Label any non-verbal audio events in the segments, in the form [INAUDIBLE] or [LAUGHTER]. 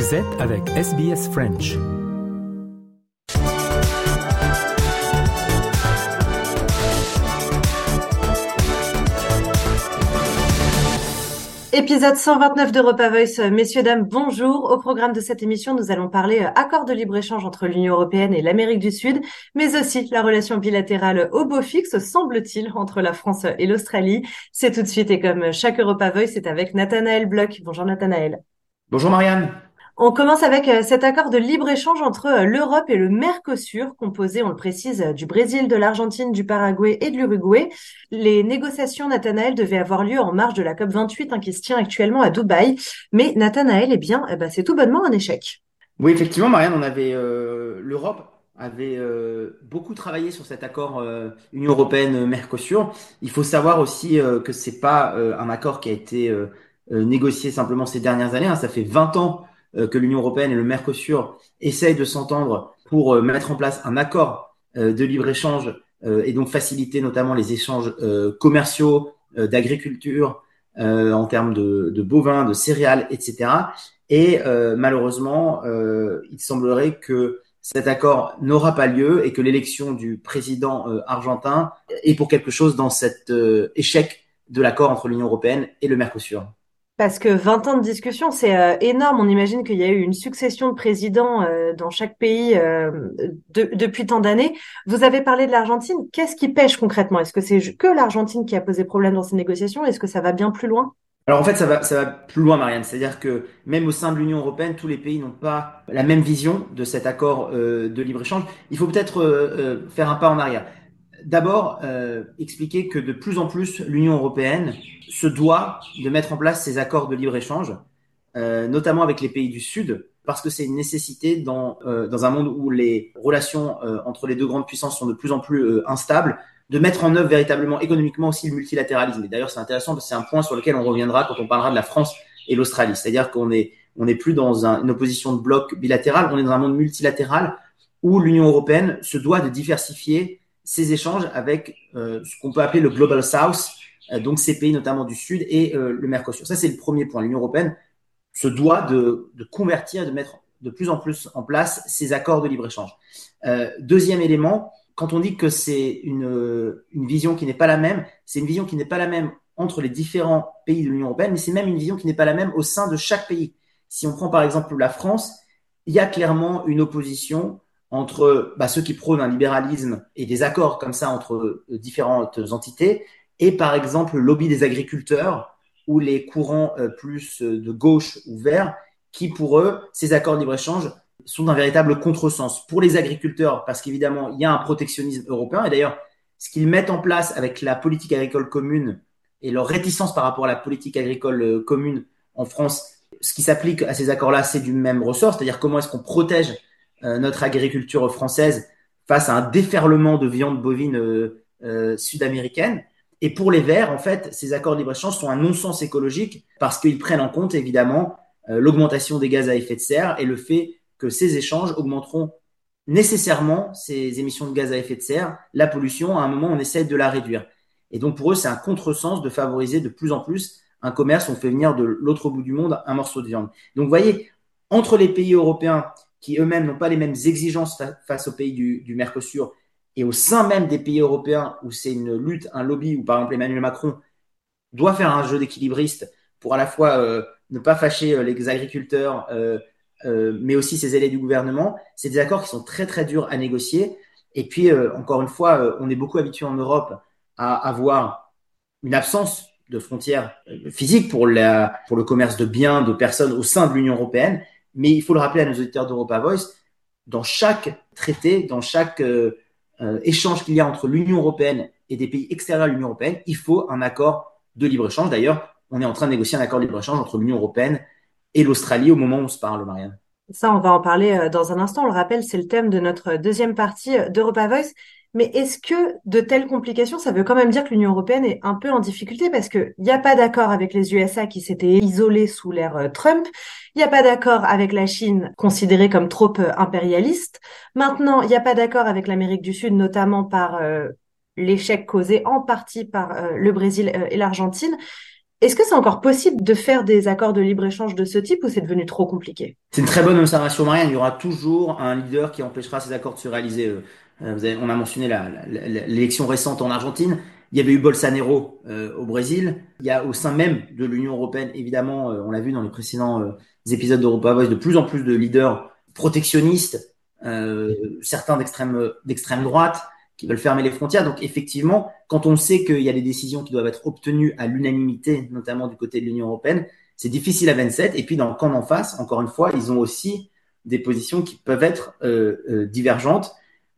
Vous êtes avec SBS French. Épisode 129 d'Europa Voice. Messieurs, dames, bonjour. Au programme de cette émission, nous allons parler euh, accord de libre-échange entre l'Union européenne et l'Amérique du Sud, mais aussi la relation bilatérale au beau fixe, semble-t-il, entre la France et l'Australie. C'est tout de suite et comme chaque Europa Voice, c'est avec Nathanaël Bloch. Bonjour Nathanaël. Bonjour Marianne. On commence avec euh, cet accord de libre-échange entre euh, l'Europe et le Mercosur, composé, on le précise, euh, du Brésil, de l'Argentine, du Paraguay et de l'Uruguay. Les négociations, Nathanaël, devaient avoir lieu en marge de la COP28 hein, qui se tient actuellement à Dubaï. Mais Nathanaël, eh bien, eh ben, c'est tout bonnement un échec. Oui, effectivement, Marianne, on avait l'Europe avait beaucoup travaillé sur cet accord Union européenne-Mercosur. Il faut savoir aussi que c'est pas un accord qui a été négocié simplement ces dernières années. Hein. Ça fait 20 ans que l'Union européenne et le Mercosur essayent de s'entendre pour euh, mettre en place un accord euh, de libre-échange et donc faciliter notamment les échanges commerciaux, d'agriculture, en termes de, de, bovins, de céréales, etc. Et malheureusement, il semblerait que cet accord n'aura pas lieu et que l'élection du président argentin est pour quelque chose dans cet échec de l'accord entre l'Union européenne et le Mercosur. Parce que 20 ans de discussion, c'est euh, énorme. On imagine qu'il y a eu une succession de présidents euh, dans chaque pays euh, depuis tant d'années. Vous avez parlé de l'Argentine. Qu'est-ce qui pêche concrètement? Est-ce que c'est que l'Argentine qui a posé problème dans ces négociations? Est-ce que ça va bien plus loin? Alors en fait, ça va, ça va plus loin, Marianne. C'est-à-dire que même au sein de l'Union européenne, tous les pays n'ont pas la même vision de cet accord de libre-échange. Il faut peut-être faire un pas en arrière. D'abord, euh, expliquer que de plus en plus, l'Union européenne se doit de mettre en place ces accords de libre-échange, euh, notamment avec les pays du Sud, parce que c'est une nécessité dans, euh, dans un monde où les relations entre les deux grandes puissances sont de plus en plus instables, de mettre en œuvre véritablement économiquement aussi le multilatéralisme. Et d'ailleurs, c'est intéressant parce que c'est un point sur lequel on reviendra quand on parlera de la France et l'Australie. C'est-à-dire qu'on est, on n'est plus dans un, une opposition de bloc bilatéral, on est dans un monde multilatéral où l'Union européenne se doit de diversifier ces échanges avec euh, ce qu'on peut appeler le Global South, euh, donc ces pays notamment du Sud et euh, le Mercosur. Ça, c'est le premier point. L'Union européenne se doit de, de, convertir, de mettre de plus en plus en place ces accords de libre-échange. deuxième élément, quand on dit que c'est une, une vision qui n'est pas la même, c'est une vision qui n'est pas la même entre les différents pays de l'Union européenne, mais c'est même une vision qui n'est pas la même au sein de chaque pays. Si on prend par exemple la France, il y a clairement une opposition entre bah, ceux qui prônent un libéralisme et des accords comme ça entre euh, différentes entités, et par exemple le lobby des agriculteurs ou les courants euh, plus euh, de gauche ou vert, qui pour eux, ces accords de libre-échange sont un véritable contresens. Pour les agriculteurs, parce qu'évidemment, il y a un protectionnisme européen, et d'ailleurs, ce qu'ils mettent en place avec la politique agricole commune et leur réticence par rapport à la politique agricole commune en France, ce qui s'applique à ces accords-là, c'est du même ressort, c'est-à-dire comment est-ce qu'on protège notre agriculture française face à un déferlement de viande bovine euh, euh, sud-américaine. Et pour les Verts, en fait, ces accords de libre-échange sont un non-sens écologique parce qu'ils prennent en compte évidemment l'augmentation des gaz à effet de serre et le fait que ces échanges augmenteront nécessairement ces émissions de gaz à effet de serre, la pollution, à un moment on essaie de la réduire. Et donc pour eux, c'est un contresens de favoriser de plus en plus un commerce, on fait venir de l'autre bout du monde un morceau de viande. Donc vous voyez, entre les pays européens qui eux-mêmes n'ont pas les mêmes exigences face aux pays du, Mercosur et au sein même des pays européens où c'est une lutte, un lobby, où par exemple Emmanuel Macron doit faire un jeu d'équilibriste pour à la fois euh, ne pas fâcher euh, les agriculteurs, euh, mais aussi ses élèves du gouvernement, c'est des accords qui sont très très durs à négocier. Et puis, encore une fois, on est beaucoup habitué en Europe à avoir une absence de frontières physiques pour le commerce de biens, de personnes au sein de l'Union européenne. Mais il faut le rappeler à nos auditeurs d'Europa Voice, dans chaque traité, dans chaque euh, euh, échange qu'il y a entre l'Union européenne et des pays extérieurs à l'Union européenne, il faut un accord de libre-échange. D'ailleurs, on est en train de négocier un accord de libre-échange entre l'Union européenne et l'Australie au moment où on se parle, Marianne. Ça, on va en parler euh, dans un instant. On le rappelle, c'est le thème de notre deuxième partie d'Europa Voice. Mais est-ce que de telles complications, ça veut quand même dire que l'Union européenne est un peu en difficulté parce qu'il n'y a pas d'accord avec les USA qui s'étaient isolés sous l'ère euh, Trump, il n'y a pas d'accord avec la Chine considérée comme trop euh, impérialiste, maintenant il n'y a pas d'accord avec l'Amérique du Sud, notamment par euh, l'échec causé en partie par le Brésil et l'Argentine. Est-ce que c'est encore possible de faire des accords de libre-échange de ce type ou c'est devenu trop compliqué? C'est une très bonne observation, Marianne. Il y aura toujours un leader qui empêchera ces accords de se réaliser. Euh, euh, on a mentionné l'élection récente en Argentine. Il y avait eu Bolsonaro euh, au Brésil. Il y a au sein même de l'Union européenne, évidemment, on l'a vu dans les précédents épisodes d'Europa Voice, de plus en plus de leaders protectionnistes, certains d'extrême droite, qui veulent fermer les frontières. Donc effectivement, quand on sait qu'il y a des décisions qui doivent être obtenues à l'unanimité, notamment du côté de l'Union européenne, c'est difficile à 27. Et puis dans le camp d'en face, encore une fois, ils ont aussi des positions qui peuvent être euh, euh, divergentes euh,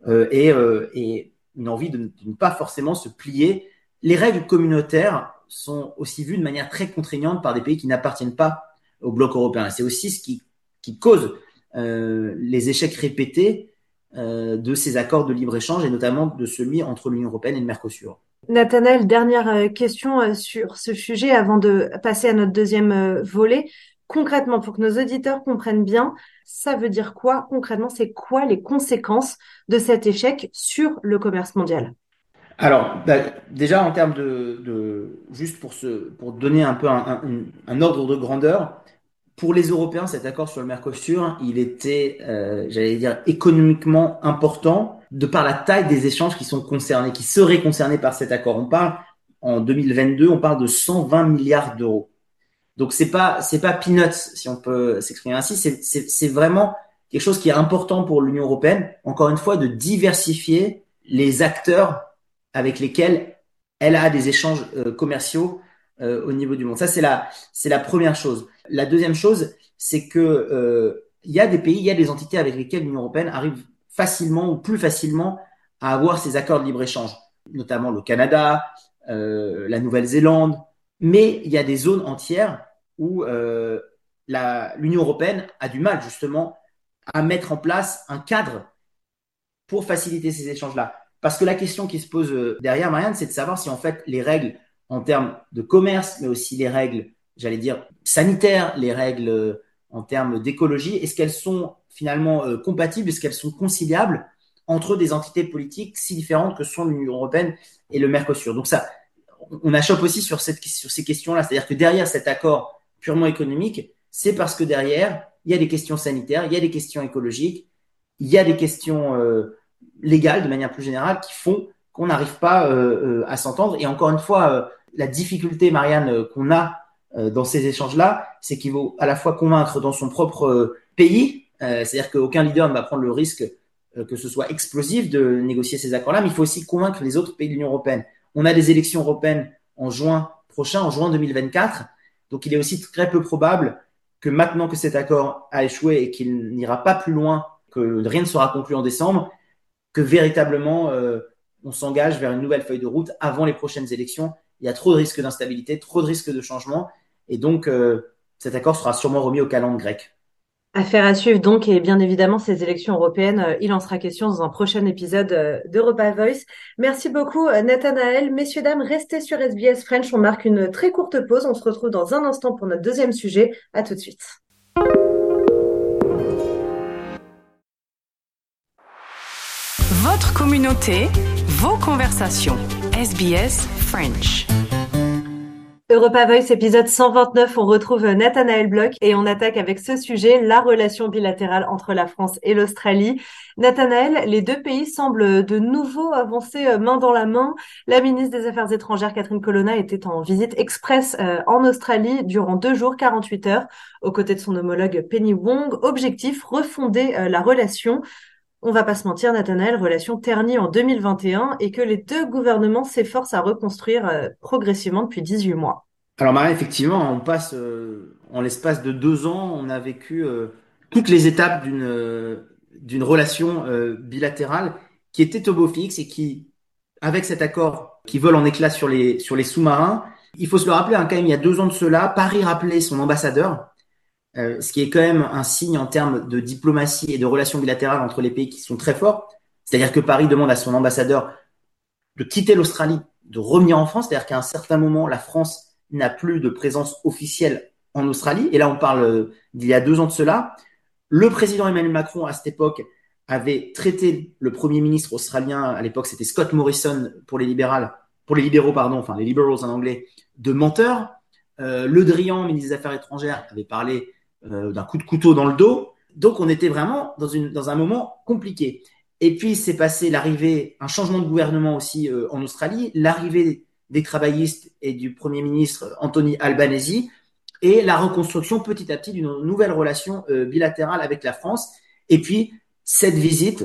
et, et, une envie de, ne pas forcément se plier. Les règles communautaires sont aussi vues de manière très contraignante par des pays qui n'appartiennent pas au bloc européen. C'est aussi ce qui, qui cause les échecs répétés euh, de ces accords de libre-échange et notamment de celui entre l'Union européenne et le Mercosur. Nathanaël, dernière euh, question euh, sur ce sujet avant de passer à notre deuxième volet. Concrètement, pour que nos auditeurs comprennent bien, ça veut dire quoi concrètement? C'est quoi les conséquences de cet échec sur le commerce mondial? Alors, bah, déjà en termes de, juste pour se, pour donner un peu un ordre de grandeur, pour les Européens, cet accord sur le Mercosur, il était, euh, j'allais dire, économiquement important de par la taille des échanges qui sont concernés, qui seraient concernés par cet accord. On parle en 2022, on parle de 120 milliards d'euros. Donc c'est pas c'est pas peanuts si on peut s'exprimer ainsi. C'est vraiment quelque chose qui est important pour l'Union européenne. Encore une fois, de diversifier les acteurs avec lesquels elle a des échanges euh, commerciaux euh, au niveau du monde. Ça, c'est la, c'est la première chose. La deuxième chose, c'est que euh, il y a des pays, il y a des entités avec lesquelles l'Union européenne arrive facilement ou plus facilement à avoir ces accords de libre-échange, notamment le Canada, la Nouvelle-Zélande, mais il y a des zones entières où euh, l'Union européenne a du mal justement à mettre en place un cadre pour faciliter ces échanges-là. Parce que la question qui se pose euh, derrière, Marianne, c'est de savoir si en fait les règles en termes de commerce, mais aussi les règles, j'allais dire, sanitaires, les règles euh, en termes d'écologie, est-ce qu'elles sont finalement compatibles, est-ce qu'elles sont conciliables entre des entités politiques si différentes que sont l'Union européenne et le Mercosur? On achoppe aussi sur, ces questions-là, c'est-à-dire que derrière cet accord purement économique, c'est parce que derrière, il y a des questions sanitaires, il y a des questions écologiques, il y a des questions euh, légales de manière plus générale qui font qu'on n'arrive pas à s'entendre. Et encore une fois, la difficulté, Marianne, euh, qu'on a euh, dans ces échanges-là, c'est qu'il faut à la fois convaincre dans son propre euh, pays, c'est-à-dire qu'aucun leader ne va prendre le risque que ce soit explosif de négocier ces accords-là, mais il faut aussi convaincre les autres pays de l'Union européenne. On a des élections européennes en juin prochain, en juin 2024, donc il est aussi très peu probable que maintenant que cet accord a échoué et qu'il n'ira pas plus loin, que rien ne sera conclu en décembre, que véritablement on s'engage vers une nouvelle feuille de route avant les prochaines élections il y a trop de risques d'instabilité, trop de risques de changement. Et donc, euh, cet accord sera sûrement remis au calendrier grec. Affaire à suivre donc, et bien évidemment, ces élections européennes, euh, il en sera question dans un prochain épisode euh, d'Europa Voice. Merci beaucoup, Nathanaël. Messieurs, dames, restez sur SBS French. On marque une très courte pause. On se retrouve dans un instant pour notre deuxième sujet. À tout de suite. Votre communauté, vos conversations. SBS French. Europa Voice épisode 129, on retrouve Nathanaël Bloch et on attaque avec ce sujet la relation bilatérale entre la France et l'Australie. Nathanaël, les deux pays semblent de nouveau avancer euh, main dans la main. La ministre des Affaires étrangères Catherine Colonna était en visite express euh, en Australie durant deux jours, 48 heures, aux côtés de son homologue Penny Wong. Objectif, refonder euh, la relation on va pas se mentir, Nathanaël, relation ternie en 2021 et que les deux gouvernements s'efforcent à reconstruire euh, progressivement depuis 18 mois. Alors Marie, effectivement, on passe euh, en l'espace de deux ans, on a vécu euh, toutes les étapes d'une d'une relation bilatérale qui était au beau fixe et qui, avec cet accord qui vole en éclats sur les sur les sous-marins, il faut se le rappeler, hein, quand même, il y a deux ans de cela, Paris rappelait son ambassadeur euh, ce qui est quand même un signe en termes de diplomatie et de relations bilatérales entre les pays qui sont très forts. C'est-à-dire que Paris demande à son ambassadeur de quitter l'Australie, de revenir en France. C'est-à-dire qu'à un certain moment, la France n'a plus de présence officielle en Australie. Et là, on parle euh, d'il y a deux ans de cela. Le président Emmanuel Macron, à cette époque, avait traité le premier ministre australien, à l'époque c'était Scott Morrison pour les libéraux, pour les libéraux, pardon, enfin les liberals en anglais, de menteur. Euh, le Drian, ministre des Affaires étrangères, avait parlé euh, d'un coup de couteau dans le dos. Donc on était vraiment dans, un moment compliqué. Et puis c'est passé l'arrivée, un changement de gouvernement aussi euh, en Australie, l'arrivée des travaillistes et du Premier ministre Anthony Albanese, et la reconstruction petit à petit d'une nouvelle relation euh, bilatérale avec la France. Et puis cette visite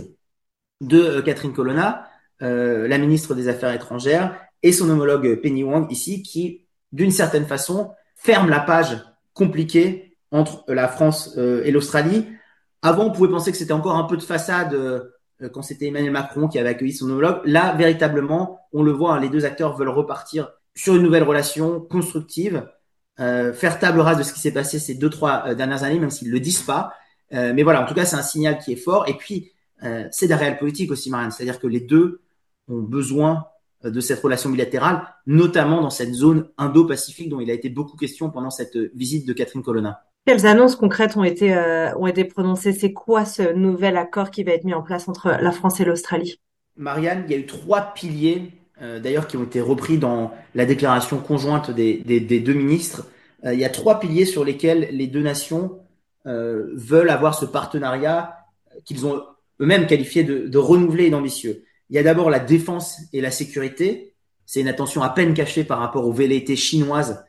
de Catherine Colonna, la ministre des Affaires étrangères, et son homologue Penny Wong ici, qui d'une certaine façon ferme la page compliquée entre la France euh, et l'Australie. Avant, on pouvait penser que c'était encore un peu de façade euh, quand c'était Emmanuel Macron qui avait accueilli son homologue. Là, véritablement, on le voit, hein, les deux acteurs veulent repartir sur une nouvelle relation constructive, euh, faire table rase de ce qui s'est passé ces deux, trois dernières années, même s'ils le disent pas. mais voilà, en tout cas, c'est un signal qui est fort. Et puis, c'est de la réelle politique aussi, Marianne. C'est-à-dire que les deux ont besoin de cette relation bilatérale, notamment dans cette zone Indo-Pacifique dont il a été beaucoup question pendant cette visite de Catherine Colonna. Quelles annonces concrètes ont été, euh, ont été prononcées? C'est quoi ce nouvel accord qui va être mis en place entre la France et l'Australie? Marianne, il y a eu trois piliers, euh, d'ailleurs, qui ont été repris dans la déclaration conjointe des, des, deux ministres. Euh, il y a trois piliers sur lesquels les deux nations veulent avoir ce partenariat qu'ils ont eux-mêmes qualifié de, renouvelé et d'ambitieux. Il y a d'abord la défense et la sécurité. C'est une attention à peine cachée par rapport aux velléités chinoises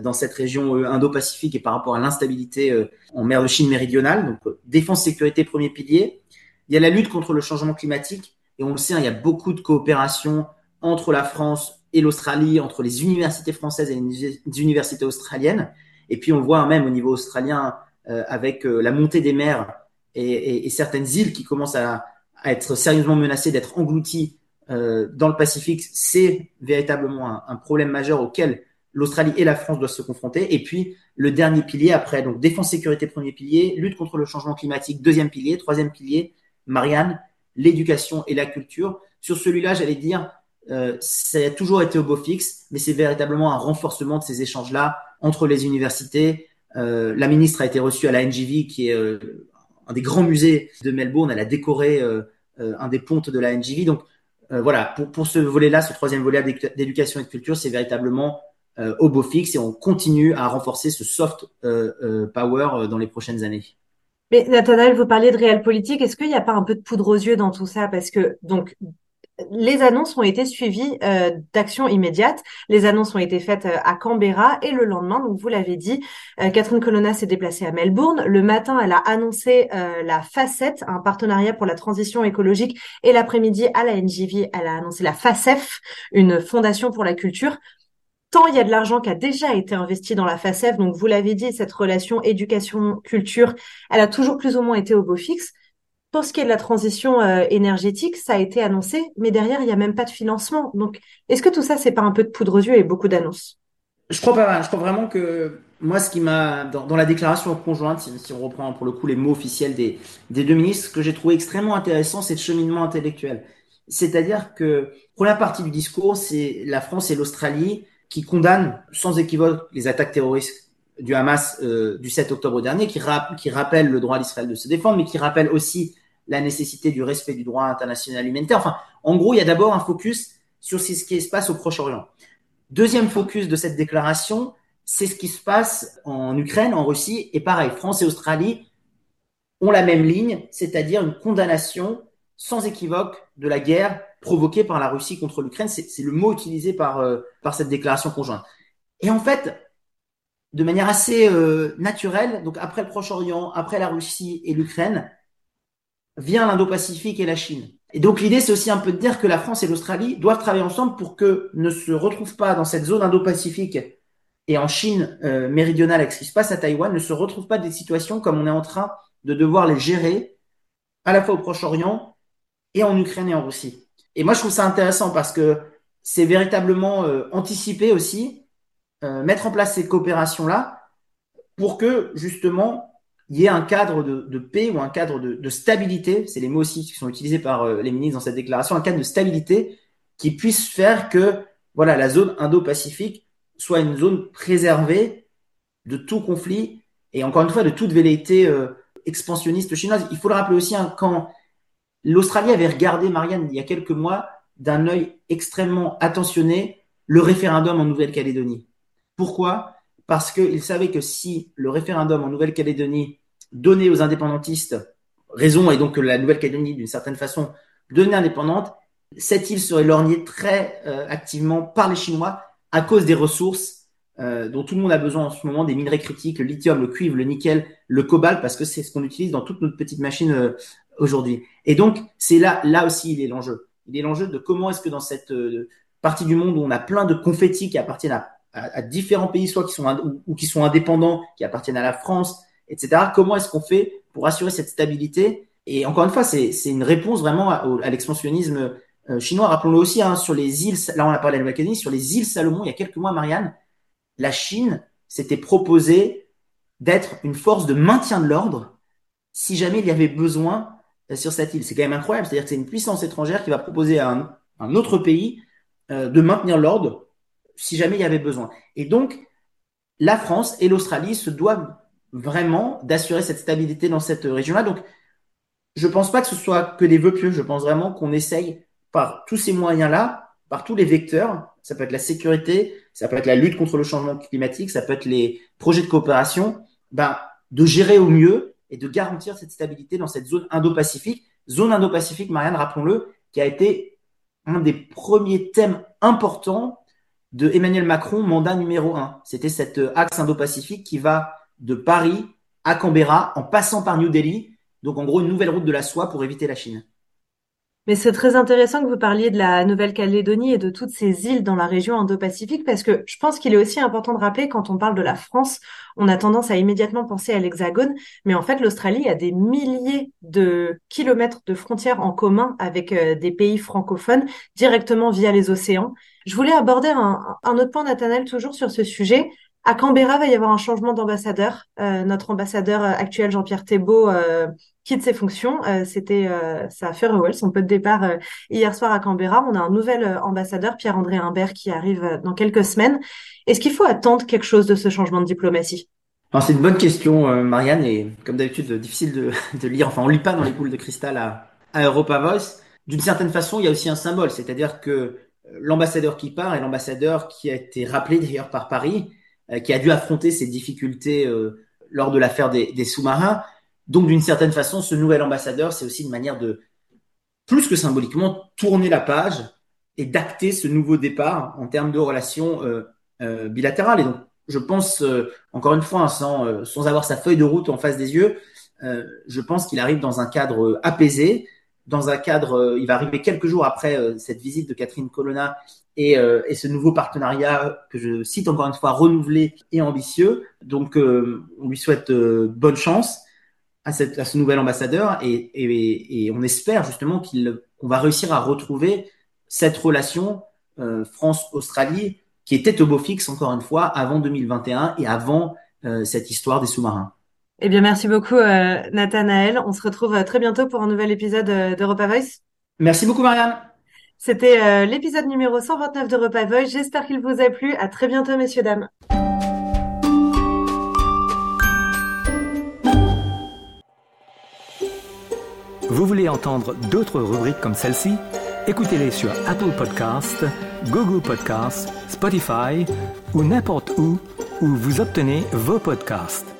dans cette région euh, Indo-Pacifique et par rapport à l'instabilité euh, en mer de Chine méridionale. Donc, défense, sécurité, premier pilier. Il y a la lutte contre le changement climatique. Et on le sait, hein, il y a beaucoup de coopération entre la France et l'Australie, entre les universités françaises et les universités australiennes. Et puis, on voit hein, même au niveau australien avec la montée des mers et, et, et certaines îles qui commencent à, être sérieusement menacé d'être englouti euh, dans le Pacifique, c'est véritablement un, problème majeur auquel l'Australie et la France doivent se confronter. Et puis le dernier pilier après, donc défense sécurité premier pilier, lutte contre le changement climatique deuxième pilier, troisième pilier, Marianne, l'éducation et la culture. Sur celui-là, j'allais dire, euh, ça a toujours été au beau fixe, mais c'est véritablement un renforcement de ces échanges-là entre les universités. Euh, la ministre a été reçue à la NGV, qui est euh, un des grands musées de Melbourne. Elle a décoré un des pontes de la NGV. Donc voilà, pour, pour ce volet-là, ce troisième volet d'éducation et de culture, c'est véritablement au beau fixe et on continue à renforcer ce soft power dans les prochaines années. Mais Nathanaël, vous parlez de réel politique. Est-ce qu'il n'y a pas un peu de poudre aux yeux dans tout ça? Parce que donc les annonces ont été suivies euh, d'actions immédiates. Les annonces ont été faites euh, à Canberra et le lendemain, donc vous l'avez dit, euh, Catherine Colonna s'est déplacée à Melbourne. Le matin, elle a annoncé euh, la FACET, un partenariat pour la transition écologique, et l'après-midi à la NGV, elle a annoncé la FACEF, une fondation pour la culture. Tant il y a de l'argent qui a déjà été investi dans la FACEF, donc vous l'avez dit, cette relation éducation-culture, elle a toujours plus ou moins été au beau fixe. Pour ce qui est de la transition euh, énergétique, ça a été annoncé, mais derrière, il n'y a même pas de financement. Donc, est-ce que tout ça, c'est pas un peu de poudre aux yeux et beaucoup d'annonces? Je crois pas. Je crois vraiment que moi, ce qui m'a dans, la déclaration conjointe, si, si, on reprend pour le coup les mots officiels des, des deux ministres, ce que j'ai trouvé extrêmement intéressant, c'est le cheminement intellectuel. C'est-à-dire que première partie du discours, c'est la France et l'Australie qui condamnent sans équivoque les attaques terroristes du Hamas euh, du 7 octobre dernier, qui, qui rappelle le droit d'Israël de se défendre, mais qui rappelle aussi la nécessité du respect du droit international humanitaire. Enfin, en gros, il y a d'abord un focus sur ce qui se passe au Proche-Orient. Deuxième focus de cette déclaration, c'est ce qui se passe en Ukraine, en Russie, et pareil, France et Australie ont la même ligne, c'est-à-dire une condamnation sans équivoque de la guerre provoquée par la Russie contre l'Ukraine. C'est le mot utilisé par, euh, par cette déclaration conjointe. Et en fait, de manière assez euh, naturelle, donc après le Proche-Orient, après la Russie et l'Ukraine, vient l'Indo-Pacifique et la Chine. Et donc l'idée, c'est aussi un peu de dire que la France et l'Australie doivent travailler ensemble pour que ne se retrouvent pas dans cette zone Indo-Pacifique et en Chine euh, méridionale avec ce qui se passe à Taïwan, ne se retrouvent pas des situations comme on est en train de devoir les gérer à la fois au Proche-Orient et en Ukraine et en Russie. Et moi, je trouve ça intéressant parce que c'est véritablement euh, anticiper aussi, euh, mettre en place ces coopérations-là pour que justement il y ait un cadre de, paix ou un cadre de, stabilité, c'est les mots aussi qui sont utilisés par euh, les ministres dans cette déclaration, un cadre de stabilité qui puisse faire que voilà la zone Indo-Pacifique soit une zone préservée de tout conflit et encore une fois de toute velléité expansionniste chinoise. Il faut le rappeler aussi hein, quand l'Australie avait regardé Marianne il y a quelques mois d'un œil extrêmement attentionné le référendum en Nouvelle-Calédonie. Pourquoi? Parce qu'ils savaient que si le référendum en Nouvelle-Calédonie donnait aux indépendantistes raison et donc que la Nouvelle-Calédonie, d'une certaine façon, devenait indépendante, cette île serait lorgnée très euh, activement par les Chinois à cause des ressources euh, dont tout le monde a besoin en ce moment, des minerais critiques, le lithium, le cuivre, le nickel, le cobalt, parce que c'est ce qu'on utilise dans toutes nos petites machines euh, aujourd'hui. Et donc, c'est là, là aussi, il est l'enjeu. Il est l'enjeu de comment est-ce que dans cette partie du monde où on a plein de confettis qui appartiennent à, différents pays, soit qui sont ou, qui sont indépendants, qui appartiennent à la France, etc. Comment est-ce qu'on fait pour assurer cette stabilité? Et encore une fois, c'est une réponse vraiment à, l'expansionnisme euh, chinois. Rappelons-le aussi, hein, sur les îles, là on a parlé de la Nouvelle-Calédonie, sur les îles Salomon, il y a quelques mois, Marianne, la Chine s'était proposée d'être une force de maintien de l'ordre si jamais il y avait besoin euh, sur cette île. C'est quand même incroyable, c'est-à-dire que c'est une puissance étrangère qui va proposer à un, autre pays euh, de maintenir l'ordre si jamais il y avait besoin. Et donc, la France et l'Australie se doivent vraiment d'assurer cette stabilité dans cette région-là. Donc, je pense pas que ce soit que des vœux pieux. Je pense vraiment qu'on essaye par tous ces moyens-là, par tous les vecteurs. Ça peut être la sécurité, ça peut être la lutte contre le changement climatique, ça peut être les projets de coopération, ben, de gérer au mieux et de garantir cette stabilité dans cette zone Indo-Pacifique. Zone Indo-Pacifique, Marianne, rappelons-le, qui a été un des premiers thèmes importants de Emmanuel Macron, mandat numéro un. C'était cet axe Indo-Pacifique qui va de Paris à Canberra en passant par New Delhi. Donc en gros une nouvelle route de la soie pour éviter la Chine. Mais c'est très intéressant que vous parliez de la Nouvelle-Calédonie et de toutes ces îles dans la région Indo-Pacifique parce que je pense qu'il est aussi important de rappeler quand on parle de la France, on a tendance à immédiatement penser à l'Hexagone, mais en fait l'Australie a des milliers de kilomètres de frontières en commun avec euh, des pays francophones directement via les océans. Je voulais aborder un, autre point, Nathanaël, toujours sur ce sujet. À Canberra, va y avoir un changement d'ambassadeur. Euh, notre ambassadeur euh, actuel, Jean-Pierre Thébault, euh, quitte ses fonctions. Euh, C'était euh, ça a fait son peu de départ euh, hier soir à Canberra. On a un nouvel ambassadeur, Pierre-André Humbert, qui arrive dans quelques semaines. Est-ce qu'il faut attendre quelque chose de ce changement de diplomatie? C'est une bonne question, Marianne, et comme d'habitude, difficile de, [LAUGHS] de, lire. Enfin, on lit pas dans les boules de cristal à, à Europa Voice. D'une certaine façon, il y a aussi un symbole, c'est-à-dire que l'ambassadeur qui part est l'ambassadeur qui a été rappelé d'ailleurs par Paris, euh, qui a dû affronter ces difficultés euh, lors de l'affaire des, des sous-marins. Donc, d'une certaine façon, ce nouvel ambassadeur, c'est aussi une manière de, plus que symboliquement, tourner la page et d'acter ce nouveau départ en termes de relations euh, euh, bilatérales. Et donc, je pense, euh, encore une fois, hein, sans, sans avoir sa feuille de route en face des yeux, je pense qu'il arrive dans un cadre apaisé, dans un cadre, il va arriver quelques jours après cette visite de Catherine Colonna et, euh, et, ce nouveau partenariat que je cite encore une fois renouvelé et ambitieux. Donc, euh, on lui souhaite euh, bonne chance à, cette, à, ce nouvel ambassadeur et, et, et on espère justement qu'il qu'on va réussir à retrouver cette relation euh, France-Australie qui était au beau fixe encore une fois avant 2021 et avant euh, cette histoire des sous-marins. Eh bien, merci beaucoup, Nathanaël. On se retrouve très bientôt pour un nouvel épisode d'Europa Voice. Merci beaucoup, Marianne. C'était euh, l'épisode numéro 129 de Repas Voice. J'espère qu'il vous a plu. À très bientôt, messieurs, dames. Vous voulez entendre d'autres rubriques comme celle-ci? Écoutez-les sur Apple Podcasts, Google Podcasts, Spotify ou n'importe où où vous obtenez vos podcasts.